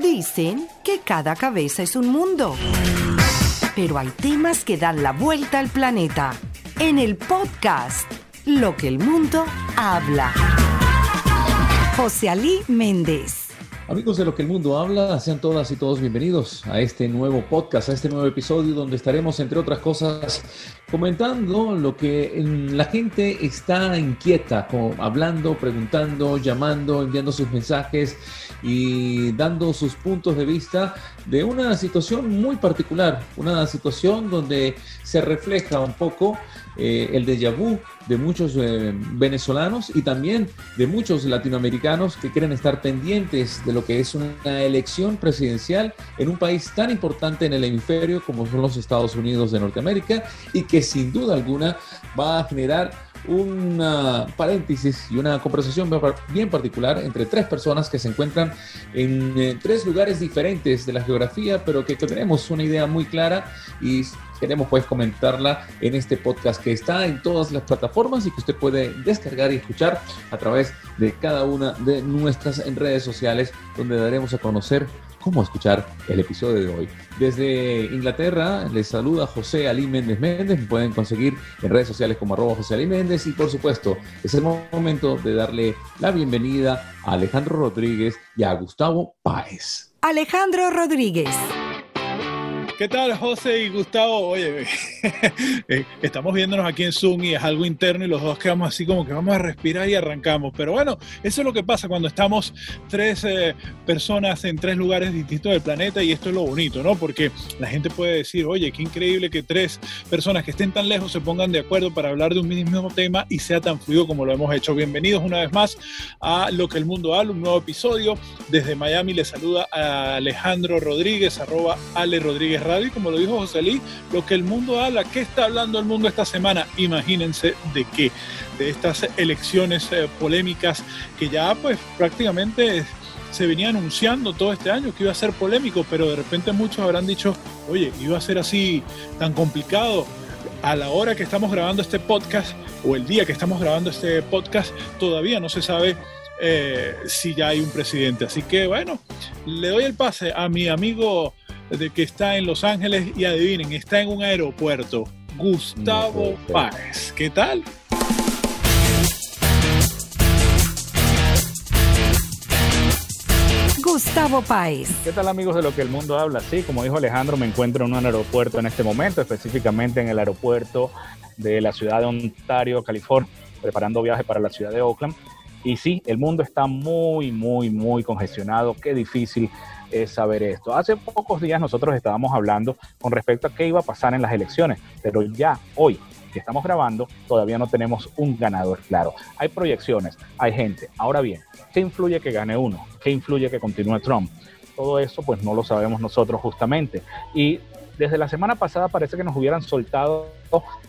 Dicen que cada cabeza es un mundo. Pero hay temas que dan la vuelta al planeta. En el podcast, Lo que el mundo habla. José Ali Méndez. Amigos de lo que el mundo habla, sean todas y todos bienvenidos a este nuevo podcast, a este nuevo episodio donde estaremos, entre otras cosas, comentando lo que la gente está inquieta, hablando, preguntando, llamando, enviando sus mensajes y dando sus puntos de vista de una situación muy particular, una situación donde se refleja un poco eh, el déjà vu de muchos eh, venezolanos y también de muchos latinoamericanos que quieren estar pendientes de lo que es una elección presidencial en un país tan importante en el hemisferio como son los Estados Unidos de Norteamérica y que sin duda alguna va a generar una paréntesis y una conversación bien particular entre tres personas que se encuentran en eh, tres lugares diferentes de la geografía, pero que tenemos una idea muy clara y queremos pues comentarla en este podcast que está en todas las plataformas y que usted puede descargar y escuchar a través de cada una de nuestras redes sociales donde daremos a conocer cómo escuchar el episodio de hoy. Desde Inglaterra les saluda José Ali Méndez Méndez, me pueden conseguir en redes sociales como arroba José Ali Méndez y por supuesto es el momento de darle la bienvenida a Alejandro Rodríguez y a Gustavo Páez. Alejandro Rodríguez. ¿Qué tal, José y Gustavo? Oye, eh, estamos viéndonos aquí en Zoom y es algo interno y los dos quedamos así como que vamos a respirar y arrancamos. Pero bueno, eso es lo que pasa cuando estamos tres eh, personas en tres lugares distintos del planeta y esto es lo bonito, ¿no? Porque la gente puede decir, oye, qué increíble que tres personas que estén tan lejos se pongan de acuerdo para hablar de un mismo tema y sea tan fluido como lo hemos hecho. Bienvenidos una vez más a Lo que el mundo habla, un nuevo episodio. Desde Miami les saluda a Alejandro Rodríguez, arroba Ale Rodríguez radio como lo dijo José Lee, lo que el mundo habla. ¿Qué está hablando el mundo esta semana? Imagínense de qué, de estas elecciones eh, polémicas que ya pues prácticamente se venía anunciando todo este año que iba a ser polémico, pero de repente muchos habrán dicho, oye, iba a ser así tan complicado. A la hora que estamos grabando este podcast o el día que estamos grabando este podcast, todavía no se sabe eh, si ya hay un presidente. Así que bueno, le doy el pase a mi amigo de que está en Los Ángeles y adivinen, está en un aeropuerto. Gustavo Páez. ¿Qué tal? Gustavo Páez. ¿Qué tal amigos de lo que el mundo habla? Sí, como dijo Alejandro, me encuentro en un aeropuerto en este momento, específicamente en el aeropuerto de la ciudad de Ontario, California, preparando viaje para la ciudad de Oakland. Y sí, el mundo está muy, muy, muy congestionado. Qué difícil es saber esto. Hace pocos días nosotros estábamos hablando con respecto a qué iba a pasar en las elecciones, pero ya hoy que estamos grabando todavía no tenemos un ganador claro. Hay proyecciones, hay gente. Ahora bien, ¿qué influye que gane uno? ¿Qué influye que continúe Trump? Todo eso pues no lo sabemos nosotros justamente. Y desde la semana pasada parece que nos hubieran soltado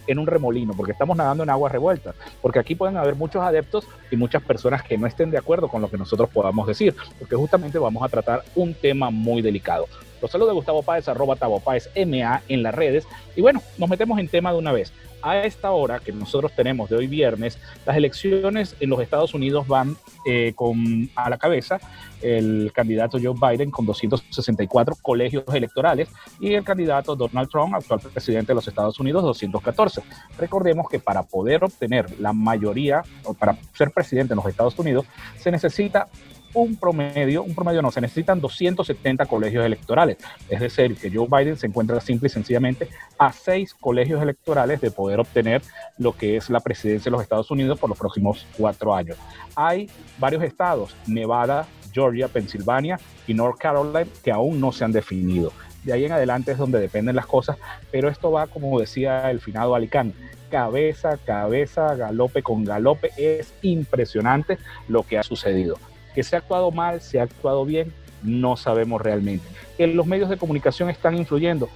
en un remolino, porque estamos nadando en aguas revueltas, porque aquí pueden haber muchos adeptos y muchas personas que no estén de acuerdo con lo que nosotros podamos decir, porque justamente vamos a tratar un tema muy delicado. Los saludos de Gustavo Páez, arroba Tavo Páez, MA en las redes. Y bueno, nos metemos en tema de una vez a esta hora que nosotros tenemos de hoy viernes, las elecciones en los Estados Unidos van eh, con a la cabeza el candidato Joe Biden con 264 colegios electorales y el candidato Donald Trump, actual presidente de los Estados Unidos, 214. Recordemos que para poder obtener la mayoría, o para ser presidente en los Estados Unidos, se necesita un promedio, un promedio no, se necesitan 270 colegios electorales. Es decir, que Joe Biden se encuentra simple y sencillamente a seis colegios electorales de poder obtener lo que es la presidencia de los Estados Unidos por los próximos cuatro años. Hay varios estados, Nevada, Georgia, Pensilvania y North Carolina, que aún no se han definido. De ahí en adelante es donde dependen las cosas, pero esto va, como decía el finado Alicán, cabeza, cabeza, galope con galope. Es impresionante lo que ha sucedido. Que se ha actuado mal, se ha actuado bien, no sabemos realmente. Que los medios de comunicación están influyendo,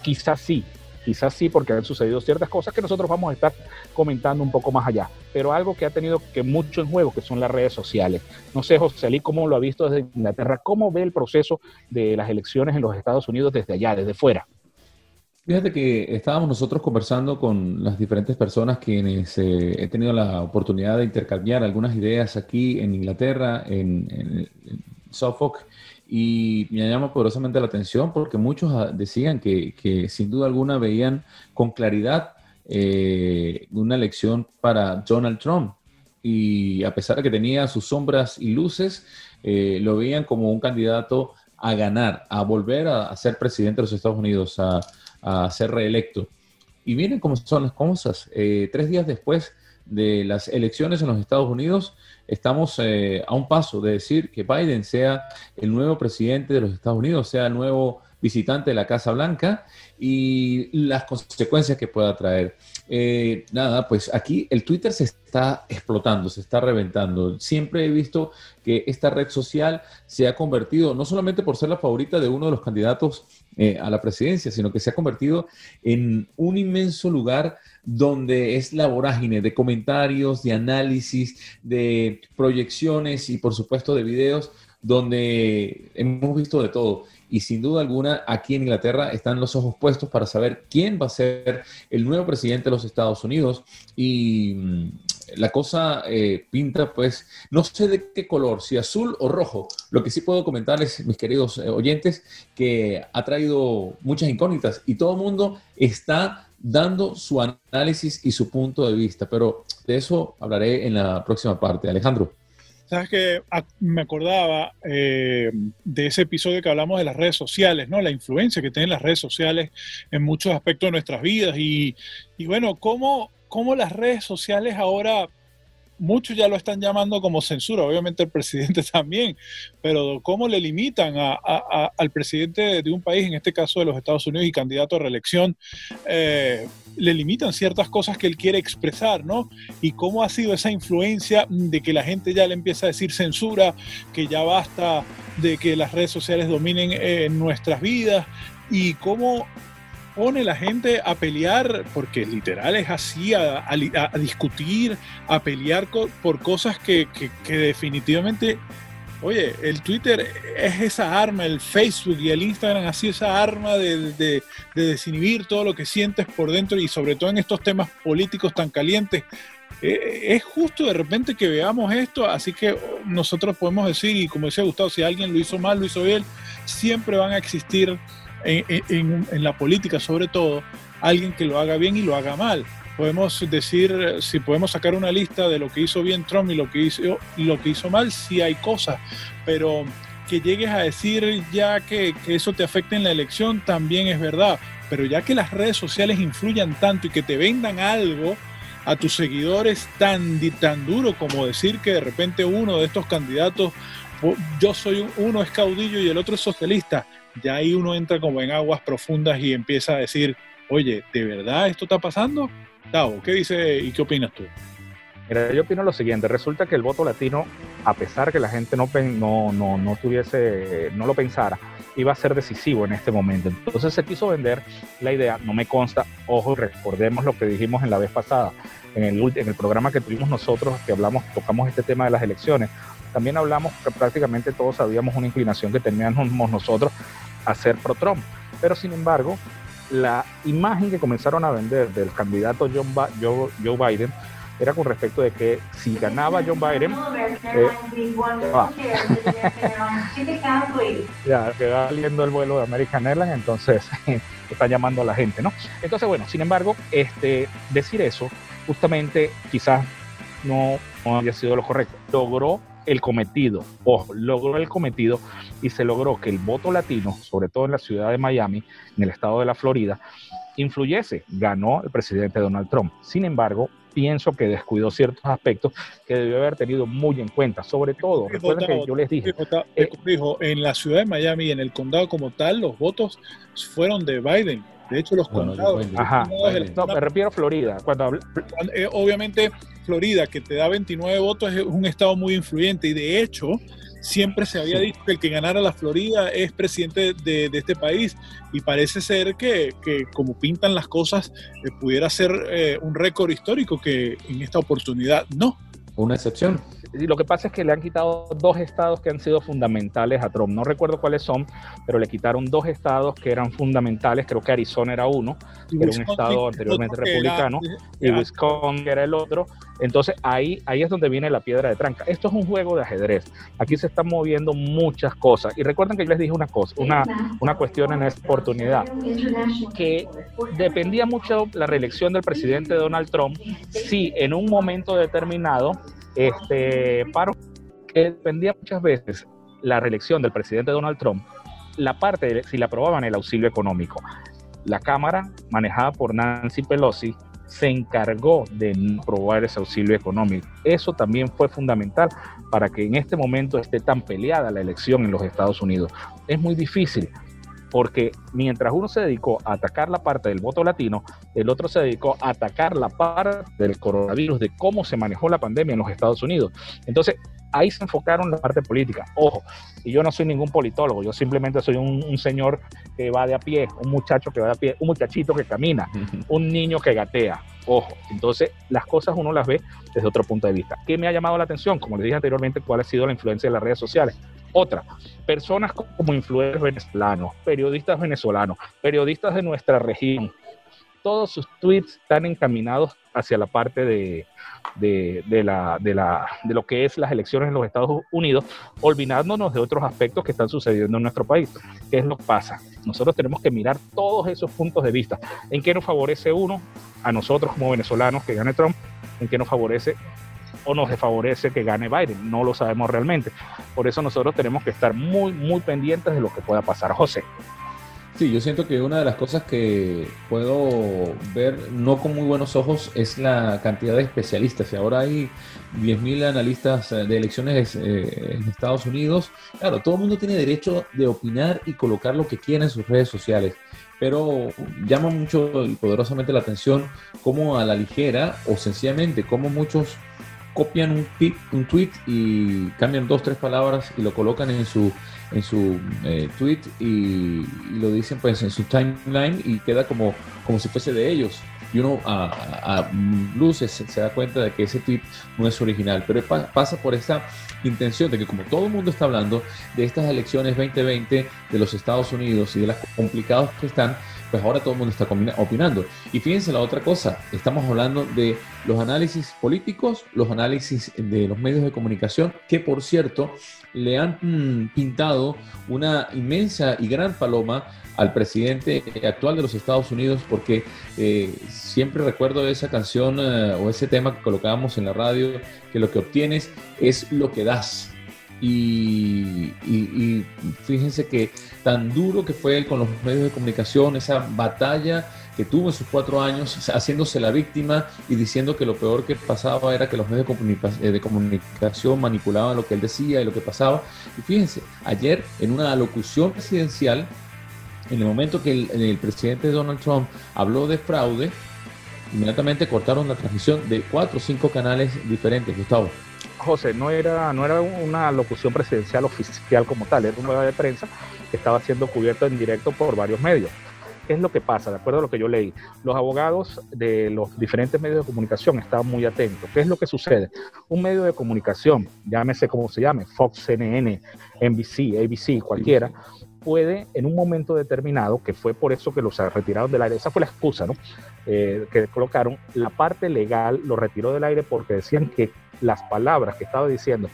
quizás sí, quizás sí, porque han sucedido ciertas cosas que nosotros vamos a estar comentando un poco más allá, pero algo que ha tenido que mucho en juego, que son las redes sociales. No sé, José Ali, cómo lo ha visto desde Inglaterra, cómo ve el proceso de las elecciones en los Estados Unidos desde allá, desde fuera. Fíjate que estábamos nosotros conversando con las diferentes personas quienes eh, he tenido la oportunidad de intercambiar algunas ideas aquí en Inglaterra, en, Suffolk y me llama poderosamente la atención porque muchos ah, decían que, sin duda alguna veían con claridad eh, una elección para Donald Trump. Y a pesar de que tenía sus sombras y luces, eh, lo veían como un candidato a ganar, a volver a, ser presidente de los Estados Unidos, a, a ser reelecto. Y miren cómo son las cosas. Eh, tres días después de las elecciones en los Estados Unidos, estamos eh, a un paso de decir que Biden sea el nuevo presidente de los Estados Unidos, sea el nuevo visitante de la Casa Blanca y las consecuencias que pueda traer. Eh, nada, pues aquí el Twitter se está explotando, se está reventando. Siempre he visto que esta red social se ha convertido, no solamente por ser la favorita de uno de los candidatos eh, a la presidencia, sino que se ha convertido en un inmenso lugar donde es la vorágine de comentarios, de análisis, de proyecciones y por supuesto de videos donde hemos visto de todo y sin duda alguna aquí en Inglaterra están los ojos puestos para saber quién va a ser el nuevo presidente de los Estados Unidos y mm, la cosa eh, pinta pues no sé de qué color, si azul o rojo. Lo que sí puedo comentarles, mis queridos eh, oyentes, que ha traído muchas incógnitas y todo el mundo está dando su análisis y su punto de vista, pero de eso hablaré en la próxima parte. Alejandro. Sabes que ah, me acordaba eh, de ese episodio que hablamos de las redes sociales, ¿no? La influencia que tienen las redes sociales en muchos aspectos de nuestras vidas y, y bueno, cómo, cómo las redes sociales ahora muchos ya lo están llamando como censura, obviamente el presidente también, pero cómo le limitan al presidente de un país, en este caso de los Estados Unidos y candidato a reelección, eh, le limitan ciertas cosas que él quiere expresar, ¿no? Y cómo ha sido esa influencia de que la gente ya le empieza a decir censura, que ya basta de que las redes sociales dominen eh, nuestras vidas y cómo pone la gente a pelear, porque literal es así, a, discutir, a pelear por cosas que, definitivamente, oye, el Twitter es esa arma, el Facebook y el Instagram así esa arma de, desinhibir todo lo que sientes por dentro y sobre todo en estos temas políticos tan calientes. E, es justo de repente que veamos esto, así que nosotros podemos decir, y como decía Gustavo, si alguien lo hizo mal, lo hizo bien, siempre van a existir en, la política sobre todo, alguien que lo haga bien y lo haga mal. Podemos decir, si podemos sacar una lista de lo que hizo bien Trump y lo que hizo, lo que hizo mal, sí hay cosas, pero que llegues a decir ya que, eso te afecte en la elección también es verdad, pero ya que las redes sociales influyan tanto y que te vendan algo, a tus seguidores tan, tan duro como decir que de repente uno de estos candidatos, yo soy uno es caudillo y el otro es socialista ya ahí uno entra como en aguas profundas y empieza a decir, oye, ¿de verdad esto está pasando? Tavo, ¿qué dice y qué opinas tú? Mira, yo opino lo siguiente, resulta que el voto latino, a pesar que la gente no, no, no, no tuviese, no lo pensara, iba a ser decisivo en este momento. Entonces se quiso vender la idea, no me consta, ojo, recordemos lo que dijimos en la vez pasada, en el, en el programa que tuvimos nosotros, que hablamos, tocamos este tema de las elecciones, también hablamos que prácticamente todos sabíamos una inclinación que teníamos nosotros a ser pro-Trump. Pero sin embargo, la imagen que comenzaron a vender del candidato John Joe, Biden era con respecto de que si ganaba John Biden, eh, ya que va saliendo el vuelo de American Airlines, entonces está llamando a la gente, ¿no? Entonces, bueno, sin embargo, este, decir eso justamente quizás no, no había sido lo correcto. Logró el cometido, ojo, logró el cometido y se logró que el voto latino, sobre todo en la ciudad de Miami, en el estado de la Florida, influyese. Ganó el presidente Donald Trump. Sin embargo, pienso que descuidó ciertos aspectos que debió haber tenido muy en cuenta. Sobre todo, recuerden que yo les dije. dijo, en la ciudad de Miami y en el condado como tal, los votos fueron de Biden. De hecho, los condados. Ajá. no, me refiero a Florida. Cuando eh, Obviamente, Florida, que te da 29 votos, es un estado muy influyente. Y de hecho, siempre se había dicho que el que ganara la Florida es presidente de, este país. Y parece ser que, como pintan las cosas, eh, pudiera ser eh, un récord histórico que en esta oportunidad no. Una excepción. Lo que pasa es que le han quitado dos estados que han sido fundamentales a Trump. No recuerdo cuáles son, pero le quitaron dos estados que eran fundamentales. Creo que Arizona era uno, que era un estado anteriormente republicano, y Wisconsin era el otro. Entonces ahí, ahí es donde viene la piedra de tranca. Esto es un juego de ajedrez. Aquí se están moviendo muchas cosas. Y recuerden que yo les dije una cosa, una, una cuestión en esta oportunidad, que dependía mucho la reelección del presidente Donald Trump si en un momento determinado este paro que dependía muchas veces la reelección del presidente Donald Trump, la parte de si le aprobaban el auxilio económico. La Cámara, manejada por Nancy Pelosi, se encargó de aprobar ese auxilio económico. Eso también fue fundamental para que en este momento esté tan peleada la elección en los Estados Unidos. Es muy difícil porque mientras uno se dedicó a atacar la parte del voto latino, el otro se dedicó a atacar la parte del coronavirus, de cómo se manejó la pandemia en los Estados Unidos. Entonces, ahí se enfocaron la parte política. Ojo, y yo no soy ningún politólogo, yo simplemente soy un, señor que va de a pie, un muchacho que va de a pie, un muchachito que camina, un niño que gatea. Ojo, entonces las cosas uno las ve desde otro punto de vista. ¿Qué me ha llamado la atención? Como les dije anteriormente, ¿cuál ha sido la influencia de las redes sociales? Otra, personas como influencers venezolanos, periodistas venezolanos, periodistas de nuestra región, todos sus tweets están encaminados hacia la parte de, la, de, lo que es las elecciones en los Estados Unidos, olvidándonos de otros aspectos que están sucediendo en nuestro país. ¿Qué es lo que pasa? Nosotros tenemos que mirar todos esos puntos de vista. ¿En qué nos favorece uno? A nosotros como venezolanos que gane Trump, ¿en qué nos favorece o nos desfavorece que gane Biden. No lo sabemos realmente. Por eso nosotros tenemos que estar muy, muy pendientes de lo que pueda pasar. José. Sí, yo siento que una de las cosas que puedo ver no con muy buenos ojos es la cantidad de especialistas. Y ahora hay 10.000 analistas eh, de elecciones eh, en Estados Unidos. Claro, todo el mundo tiene derecho de opinar y colocar lo que quiera en sus redes sociales. Pero llama mucho y poderosamente la atención cómo a la ligera o sencillamente cómo muchos copian un, un tweet y cambian dos, tres palabras y lo colocan en su, en su eh, tweet y, lo dicen pues en su timeline y queda como, como si fuese de ellos. Y uno a, luces se, da cuenta de que ese tweet no es original, pero pasa por esa intención de que como todo el mundo está hablando de estas elecciones 2020 de los Estados Unidos y de las complicadas que están, pues ahora todo el mundo está opinando. Y fíjense la otra cosa, estamos hablando de los análisis políticos, los análisis de los medios de comunicación, que por cierto le han mm, pintado una inmensa y gran paloma al presidente actual de los Estados Unidos, porque eh, siempre recuerdo esa canción eh, o ese tema que colocábamos en la radio, que lo que obtienes es lo que das. Y, fíjense que tan duro que fue él con los medios de comunicación, esa batalla que tuvo en sus cuatro años, haciéndose la víctima y diciendo que lo peor que pasaba era que los medios de, de comunicación manipulaban lo que él decía y lo que pasaba. Y fíjense, ayer en una alocución presidencial, en el momento que el, el presidente Donald Trump habló de fraude, inmediatamente cortaron la transmisión de cuatro o cinco canales diferentes, Gustavo. José, no era, no era una locución presidencial oficial como tal, era una rueda de prensa que estaba siendo cubierta en directo por varios medios. ¿Qué es lo que pasa? De acuerdo a lo que yo leí, los abogados de los diferentes medios de comunicación estaban muy atentos. ¿Qué es lo que sucede? Un medio de comunicación, llámese como se llame, Fox, CNN, NBC, ABC, cualquiera, puede en un momento determinado, que fue por eso que los retiraron del aire, esa fue la excusa, ¿no? Eh, que colocaron, la parte legal lo retiró del aire porque decían que las palabras que estaba diciendo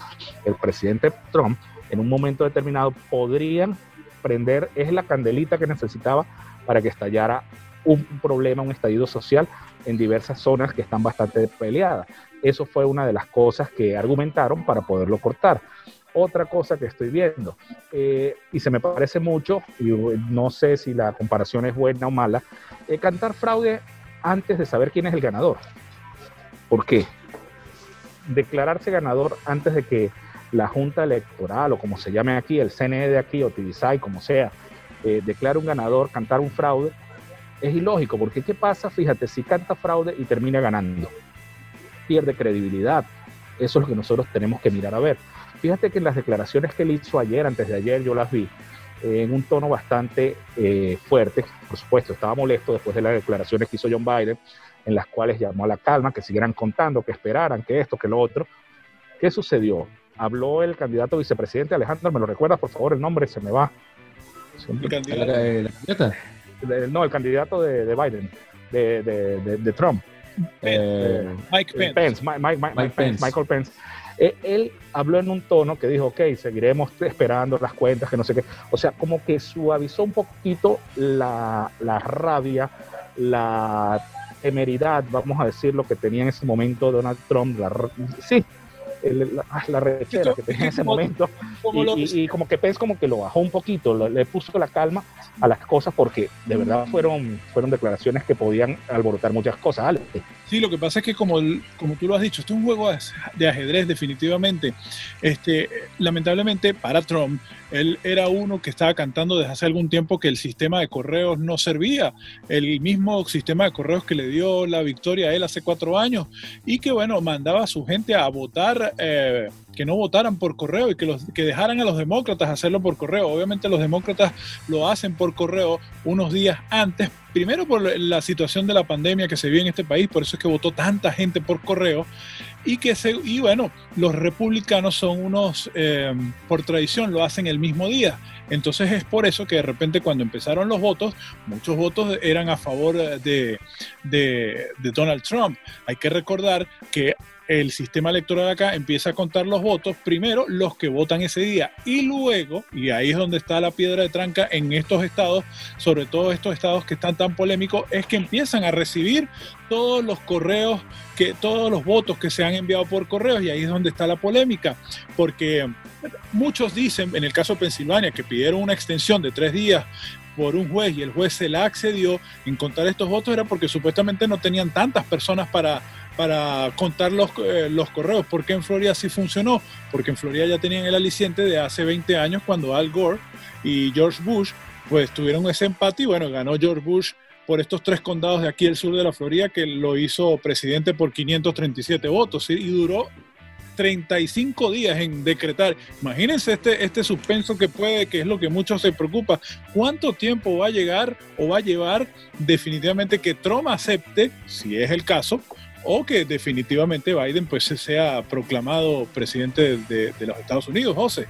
el presidente Trump en un momento determinado podrían prender, es la candelita que necesitaba para que estallara un problema, un estallido social en diversas zonas que están bastante peleadas. Eso fue una de las cosas que argumentaron para poderlo cortar otra cosa que estoy viendo. Eh, y se me parece mucho, y no sé si la comparación es buena o mala, eh, cantar fraude antes de saber quién es el ganador. ¿Por qué? Declararse ganador antes de que la Junta Electoral, o como se llame aquí, el CNE de aquí, o TVSAI, como sea, eh, declare un ganador, cantar un fraude, es ilógico, porque ¿qué pasa? Fíjate, si canta fraude y termina ganando, pierde credibilidad. Eso es lo que nosotros tenemos que mirar a ver. Fíjate que en las declaraciones que él hizo ayer, antes de ayer, yo las vi en un tono bastante eh, fuerte. Por supuesto, estaba molesto después de las declaraciones que hizo John Biden, en las cuales llamó a la calma, que siguieran contando, que esperaran, que esto, que lo otro. ¿Qué sucedió? Habló el candidato vicepresidente Alejandro, ¿me lo recuerdas, por favor? El nombre se me va. ¿El candidato? no, el candidato de, Biden, de, Trump. Eh, Mike Pence. Mike Pence. Michael Pence. Eh, él habló en un tono que dijo, ok, seguiremos esperando las cuentas, que no sé qué. O sea, como que suavizó un poquito la, la rabia, la temeridad, vamos a decir, lo que tenía en ese momento Donald Trump. La, sí, la, la rechera que tenía en ese momento y, como que Pence como que lo bajó un poquito, le puso la calma a las cosas porque de verdad fueron, fueron declaraciones que podían alborotar muchas cosas. Sí, lo que pasa es que como, como tú lo has dicho, esto es un juego de ajedrez definitivamente. Este, lamentablemente para Trump, él era uno que estaba cantando desde hace algún tiempo que el sistema de correos no servía, el mismo sistema de correos que le dio la victoria a él hace cuatro años y que bueno, mandaba a su gente a votar eh, que no votaran por correo y que, los, que dejaran a los demócratas hacerlo por correo. Obviamente los demócratas lo hacen por correo unos días antes, primero por la situación de la pandemia que se vive en este país, por eso es que votó tanta gente por correo. Y, que se, y bueno, los republicanos son unos, eh, por tradición, lo hacen el mismo día. Entonces es por eso que de repente cuando empezaron los votos, muchos votos eran a favor de, de, de Donald Trump. Hay que recordar que el sistema electoral acá empieza a contar los votos, primero los que votan ese día y luego, y ahí es donde está la piedra de tranca en estos estados, sobre todo estos estados que están tan polémicos, es que empiezan a recibir todos los correos, que, todos los votos que se han enviado por correos y ahí es donde está la polémica, porque muchos dicen, en el caso de Pensilvania, que pidieron una extensión de tres días por un juez y el juez se la accedió en contar estos votos era porque supuestamente no tenían tantas personas para para contar los, eh, los correos. ¿Por qué en Florida sí funcionó? Porque en Florida ya tenían el aliciente de hace 20 años cuando Al Gore y George Bush pues tuvieron ese empate y bueno, ganó George Bush por estos tres condados de aquí el sur de la Florida que lo hizo presidente por 537 votos y duró 35 días en decretar. Imagínense este, este suspenso que puede, que es lo que muchos se preocupa. ¿Cuánto tiempo va a llegar o va a llevar definitivamente que Trump acepte, si es el caso, o que definitivamente Biden pues sea proclamado presidente de, de los Estados Unidos, José.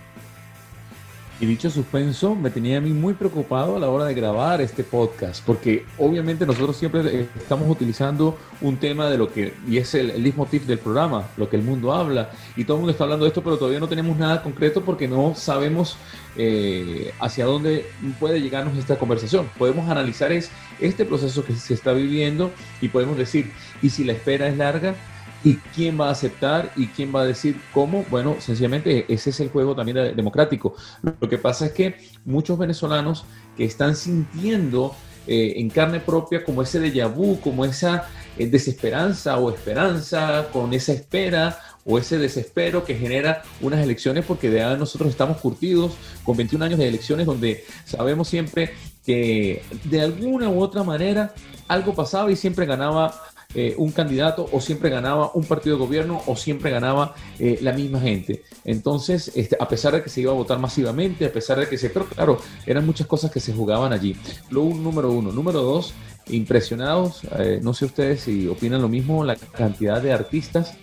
Y dicho suspenso me tenía a mí muy preocupado a la hora de grabar este podcast, porque obviamente nosotros siempre estamos utilizando un tema de lo que, y es el, el tip del programa, lo que el mundo habla, y todo el mundo está hablando de esto, pero todavía no tenemos nada concreto porque no sabemos eh, hacia dónde puede llegarnos esta conversación. Podemos analizar es este proceso que se está viviendo y podemos decir, y si la espera es larga, ¿Y quién va a aceptar y quién va a decir cómo? Bueno, sencillamente ese es el juego también democrático. Lo que pasa es que muchos venezolanos que están sintiendo eh, en carne propia como ese déjà vu, como esa eh, desesperanza o esperanza, con esa espera o ese desespero que genera unas elecciones, porque de nosotros estamos curtidos con 21 años de elecciones donde sabemos siempre que de alguna u otra manera algo pasaba y siempre ganaba eh, un candidato o siempre ganaba un partido de gobierno o siempre ganaba eh, la misma gente. Entonces, este, a pesar de que se iba a votar masivamente, a pesar de que se... Pero claro, eran muchas cosas que se jugaban allí. Lo número uno. Número dos, impresionados, eh, no sé ustedes si opinan lo mismo, la cantidad de artistas,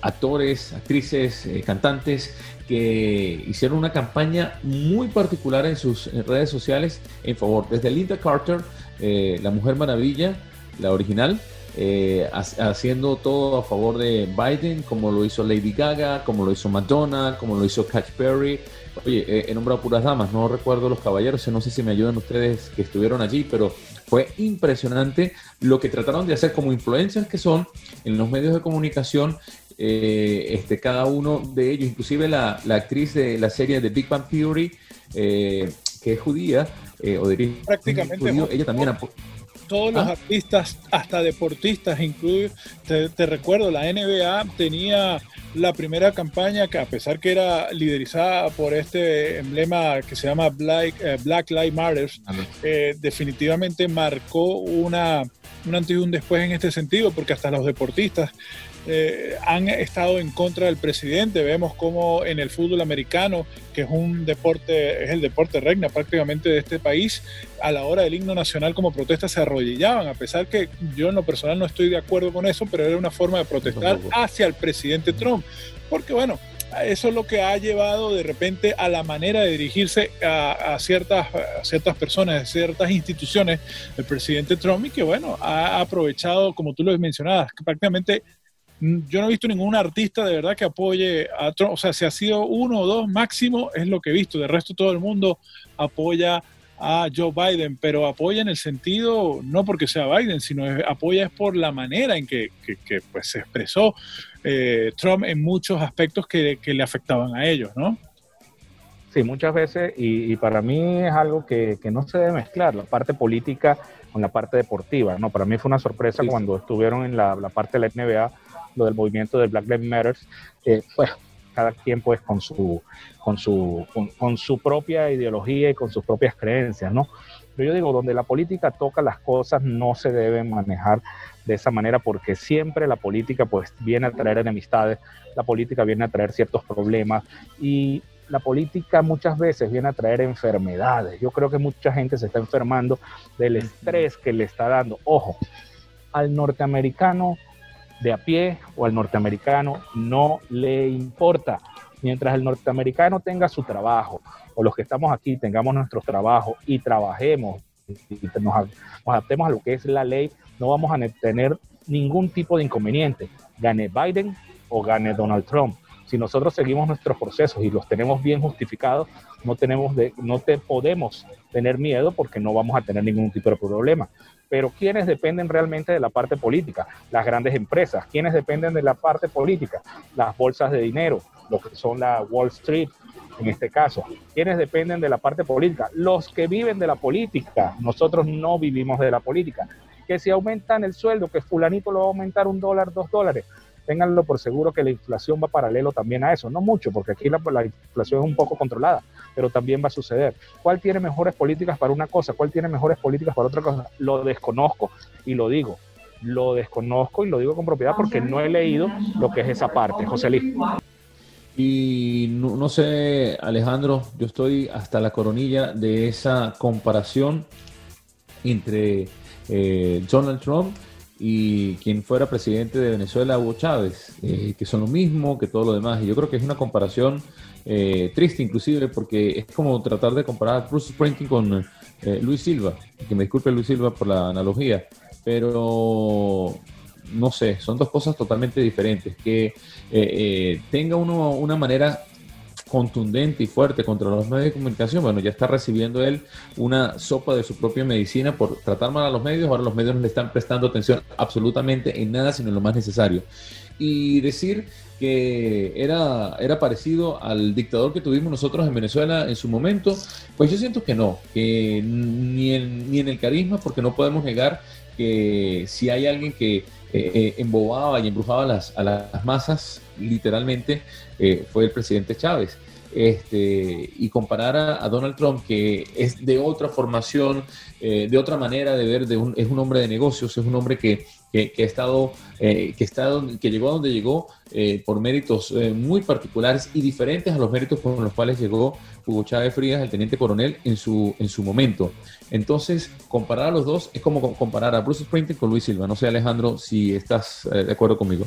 actores, actrices, cantantes que hicieron una campaña muy particular en sus redes sociales en favor, desde Linda Carter, eh, la Mujer Maravilla, la original, eh, haciendo todo a favor de Biden, como lo hizo Lady Gaga, como lo hizo Madonna, como lo hizo Catch Perry. Oye, eh, he nombrado puras damas, no recuerdo los caballeros, no sé si me ayudan ustedes que estuvieron allí, pero fue impresionante lo que trataron de hacer como influencers que son en los medios de comunicación. este, cada uno de ellos, inclusive la, la actriz de la serie de Big Bang Theory, que es judía, eh, o prácticamente ella también todos los ¿Ah? artistas, hasta deportistas, incluye, te, recuerdo, la NBA tenía la primera campaña que a pesar que era liderizada por este emblema que se llama Black, eh, Black Lives Matter, eh, definitivamente marcó una, un antes y un después en este sentido, porque hasta los deportistas eh, han estado en contra del presidente. Vemos como en el fútbol americano, que es un deporte, es el deporte regna prácticamente de este país, a la hora del himno nacional como protesta se arrodillaban, a pesar que yo en lo personal no estoy de acuerdo con eso, pero era una forma de protestar hacia el presidente Trump. Porque bueno, eso es lo que ha llevado de repente a la manera de dirigirse a, ciertas, ciertas personas, a ciertas instituciones, el presidente Trump, y que bueno, ha aprovechado, como tú lo mencionabas, que prácticamente yo no he visto ningún artista de verdad que apoye a Trump, o sea, si ha sido uno o dos máximo, es lo que he visto, de resto todo el mundo apoya a Joe Biden, pero apoya en el sentido, no porque sea Biden, sino apoya es por la manera en que, pues, se expresó eh, Trump en muchos aspectos que, le afectaban a ellos, ¿no? Sí, muchas veces, y, para mí es algo que, no se debe mezclar, la parte política con la parte deportiva, ¿no? Para mí fue una sorpresa cuando estuvieron en la, parte de la NBA, lo del movimiento de Black Lives Matter, eh, pues cada quien pues con su, con su, con, su propia ideología y con sus propias creencias, ¿no? Pero yo digo, donde la política toca las cosas no se deben manejar de esa manera porque siempre la política pues viene a traer enemistades, la política viene a traer ciertos problemas y la política muchas veces viene a traer enfermedades. Yo creo que mucha gente se está enfermando del estrés que le está dando. Ojo, al norteamericano de a pie o al norteamericano no le importa. Mientras el norteamericano tenga su trabajo o los que estamos aquí tengamos nuestro trabajo y trabajemos y nos, adaptemos a lo que es la ley, no vamos a tener ningún tipo de inconveniente. Gane Biden o gane Donald Trump. Si nosotros seguimos nuestros procesos y los tenemos bien justificados, no, tenemos no te podemos tener miedo porque no vamos a tener ningún tipo de problema. Pero ¿quiénes dependen realmente de la parte política? Las grandes empresas. ¿Quiénes dependen de la parte política? Las bolsas de dinero, lo que son la Wall Street, en este caso. ¿Quiénes dependen de la parte política? Los que viven de la política. Nosotros no vivimos de la política. Que si aumentan el sueldo, que fulanito lo va a aumentar un dólar, dos dólares, ténganlo por seguro que la inflación va paralelo también a eso. No mucho, porque aquí la, la, inflación es un poco controlada, pero también va a suceder. ¿Cuál tiene mejores políticas para una cosa? ¿Cuál tiene mejores políticas para otra cosa? Lo desconozco y lo digo. Lo desconozco y lo digo con propiedad porque no he leído lo que es esa parte. José Luis. Y no, sé, Alejandro, yo estoy hasta la coronilla de esa comparación entre eh, Donald Trump y quien fuera presidente de Venezuela, Hugo Chávez, eh, que son lo mismo que todo lo demás. Y yo creo que es una comparación eh, triste inclusive porque es como tratar de comparar Bruce Springsteen con eh, Luis Silva. Que me disculpe Luis Silva por la analogía, pero no sé, son dos cosas totalmente diferentes. Que tenga uno una manera contundente y fuerte contra los medios de comunicación, bueno, ya está recibiendo él una sopa de su propia medicina por tratar mal a los medios, ahora los medios no le están prestando atención absolutamente en nada, sino en lo más necesario. Y decir que era, era parecido al dictador que tuvimos nosotros en Venezuela en su momento, pues yo siento que no, que ni en, ni en el carisma, porque no podemos negar que si hay alguien que eh, eh, embobaba y embrujaba las, a las masas, literalmente, eh, fue el presidente Chávez. Este, y comparar a, Donald Trump, que es de otra formación, eh, de otra manera de ver, de un, es un hombre de negocios, es un hombre que, que, ha estado, eh, que, está que llegó a donde llegó eh, por méritos muy particulares y diferentes a los méritos con los cuales llegó Hugo Chávez Frías, el teniente coronel, en su, en su momento. Entonces, comparar a los dos es como comparar a Bruce Springsteen con Luis Silva. No sé, Alejandro, si estás de acuerdo conmigo.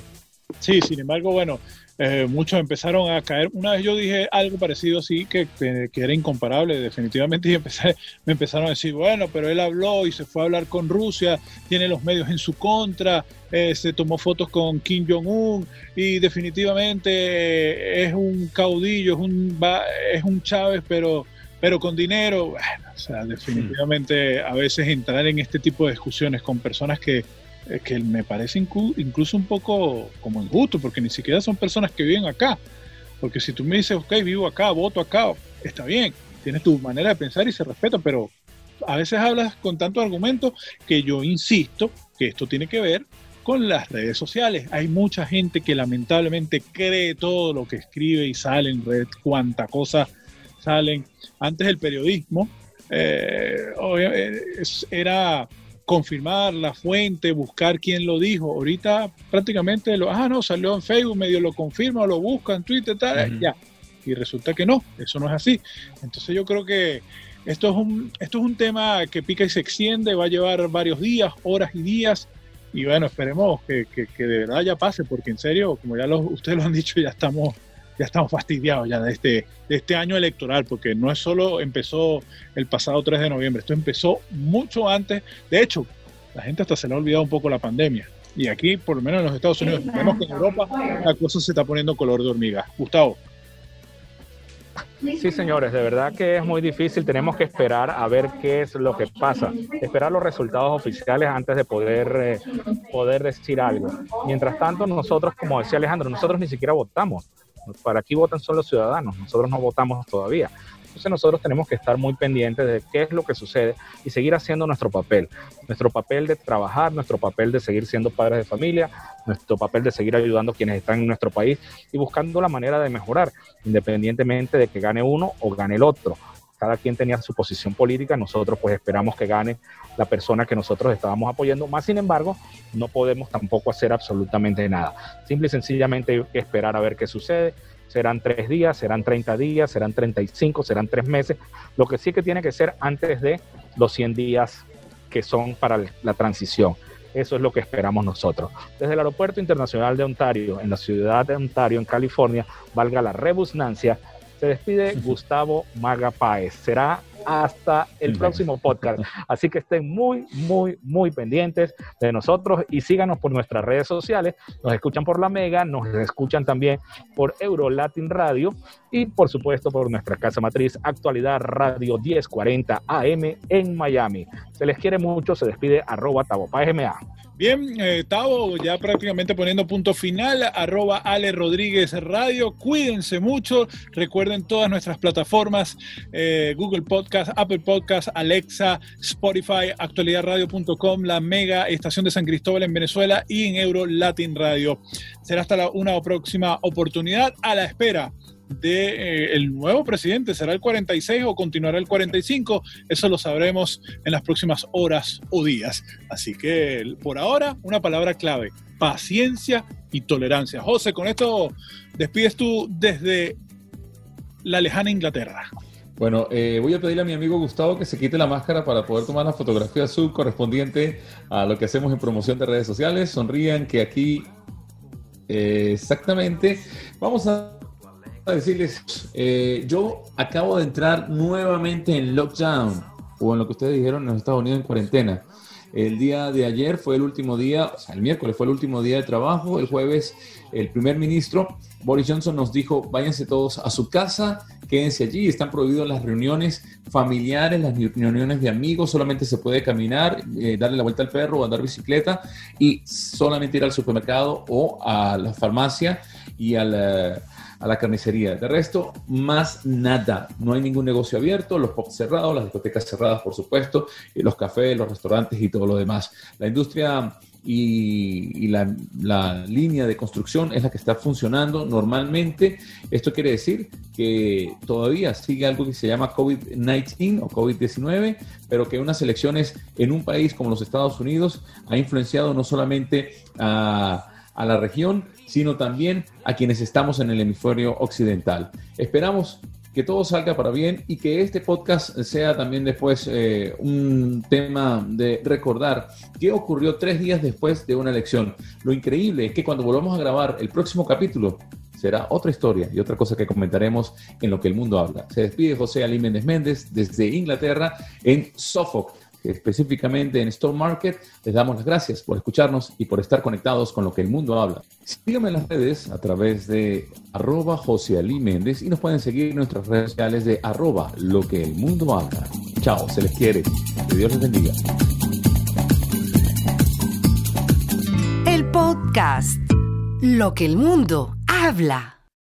Sí, sin embargo, bueno, eh, muchos empezaron a caer. Una vez yo dije algo parecido así, que, que, era incomparable definitivamente, y empecé, me empezaron a decir, bueno, pero él habló y se fue a hablar con Rusia, tiene los medios en su contra, eh, se tomó fotos con Kim Jong-un y definitivamente es un caudillo, es un, es un Chávez, pero, pero con dinero. Bueno, o sea, definitivamente a veces entrar en este tipo de discusiones con personas que que me parece incluso un poco como injusto, porque ni siquiera son personas que viven acá. Porque si tú me dices, ok, vivo acá, voto acá, está bien, tienes tu manera de pensar y se respeta, pero a veces hablas con tantos argumentos que yo insisto que esto tiene que ver con las redes sociales. Hay mucha gente que lamentablemente cree todo lo que escribe y sale en red, cuánta cosa salen. Antes el periodismo eh, eh, era confirmar la fuente, buscar quién lo dijo. Ahorita prácticamente lo, ah, no, salió en Facebook, medio lo confirma, lo busca en Twitter, tal, ya. Y resulta que no, eso no es así. Entonces yo creo que esto es un, esto es un tema que pica y se extiende, va a llevar varios días, horas y días. Y bueno, esperemos que, que, de verdad ya pase, porque en serio, como ya ustedes lo han dicho, ya estamos ya estamos fastidiados ya de este, de este año electoral, porque no es solo empezó el pasado 3 de noviembre, esto empezó mucho antes. De hecho, la gente hasta se le ha olvidado un poco la pandemia. Y aquí, por lo menos en los Estados Unidos, vemos que en Europa la cosa se está poniendo color de hormiga. Gustavo. Sí, señores, de verdad que es muy difícil. Tenemos que esperar a ver qué es lo que pasa. Esperar los resultados oficiales antes de poder, eh, poder decir algo. Mientras tanto, nosotros, como decía Alejandro, nosotros ni siquiera votamos. Para aquí votan solo los ciudadanos, nosotros no votamos todavía. Entonces nosotros tenemos que estar muy pendientes de qué es lo que sucede y seguir haciendo nuestro papel. Nuestro papel de trabajar, nuestro papel de seguir siendo padres de familia, nuestro papel de seguir ayudando a quienes están en nuestro país y buscando la manera de mejorar, independientemente de que gane uno o gane el otro cada quien tenía su posición política, nosotros pues esperamos que gane la persona que nosotros estábamos apoyando, más sin embargo, no podemos tampoco hacer absolutamente nada. Simple y sencillamente esperar a ver qué sucede. Serán tres días, serán 30 días, serán 35, serán tres meses. Lo que sí que tiene que ser antes de los 100 días que son para la transición. Eso es lo que esperamos nosotros. Desde el Aeropuerto Internacional de Ontario, en la ciudad de Ontario, en California, valga la rebusnancia, se despide Gustavo Maga Páez. Será hasta el próximo podcast. Así que estén muy, muy, muy pendientes de nosotros y síganos por nuestras redes sociales. Nos escuchan por la Mega, nos escuchan también por Eurolatin Radio y por supuesto por nuestra casa matriz Actualidad Radio 1040 AM en Miami. Se les quiere mucho, se despide arroba tabopagma. Bien, eh, Tavo, ya prácticamente poniendo punto final, arroba Ale Rodríguez Radio. Cuídense mucho. Recuerden todas nuestras plataformas, eh, Google Podcast, Apple Podcast, Alexa, Spotify, actualidadradio.com, la mega estación de San Cristóbal en Venezuela y en Euro Latin Radio. Será hasta una próxima oportunidad. A la espera de eh, el nuevo presidente. ¿Será el 46 o continuará el 45? Eso lo sabremos en las próximas horas o días. Así que por ahora, una palabra clave, paciencia y tolerancia. José, con esto despides tú desde la lejana Inglaterra. Bueno, eh, voy a pedirle a mi amigo Gustavo que se quite la máscara para poder tomar la fotografía sub correspondiente a lo que hacemos en promoción de redes sociales. Sonrían que aquí eh, exactamente vamos a decirles, eh, yo acabo de entrar nuevamente en lockdown, o en lo que ustedes dijeron en los Estados Unidos en cuarentena. El día de ayer fue el último día, o sea, el miércoles fue el último día de trabajo. El jueves, el primer ministro Boris Johnson nos dijo: váyanse todos a su casa, quédense allí. Están prohibidas las reuniones familiares, las reuniones de amigos. Solamente se puede caminar, eh, darle la vuelta al perro o andar bicicleta y solamente ir al supermercado o a la farmacia y al. A la carnicería. De resto, más nada. No hay ningún negocio abierto, los pubs cerrados, las discotecas cerradas, por supuesto, y los cafés, los restaurantes y todo lo demás. La industria y, la, la, línea de construcción es la que está funcionando normalmente. Esto quiere decir que todavía sigue algo que se llama COVID-19 o COVID-19, pero que unas elecciones en un país como los Estados Unidos ha influenciado no solamente a a la región, sino también a quienes estamos en el hemisferio occidental. Esperamos que todo salga para bien y que este podcast sea también después eh, un tema de recordar qué ocurrió tres días después de una elección. Lo increíble es que cuando volvamos a grabar el próximo capítulo será otra historia y otra cosa que comentaremos en lo que el mundo habla. Se despide José Ali Méndez Méndez desde Inglaterra en Suffolk específicamente en Store Market. Les damos las gracias por escucharnos y por estar conectados con lo que el mundo habla. Síganme en las redes a través de arroba José Ali Méndez y nos pueden seguir en nuestras redes sociales de arroba lo que el mundo habla. Chao, se les quiere. Que Dios les bendiga. El podcast Lo que el mundo habla.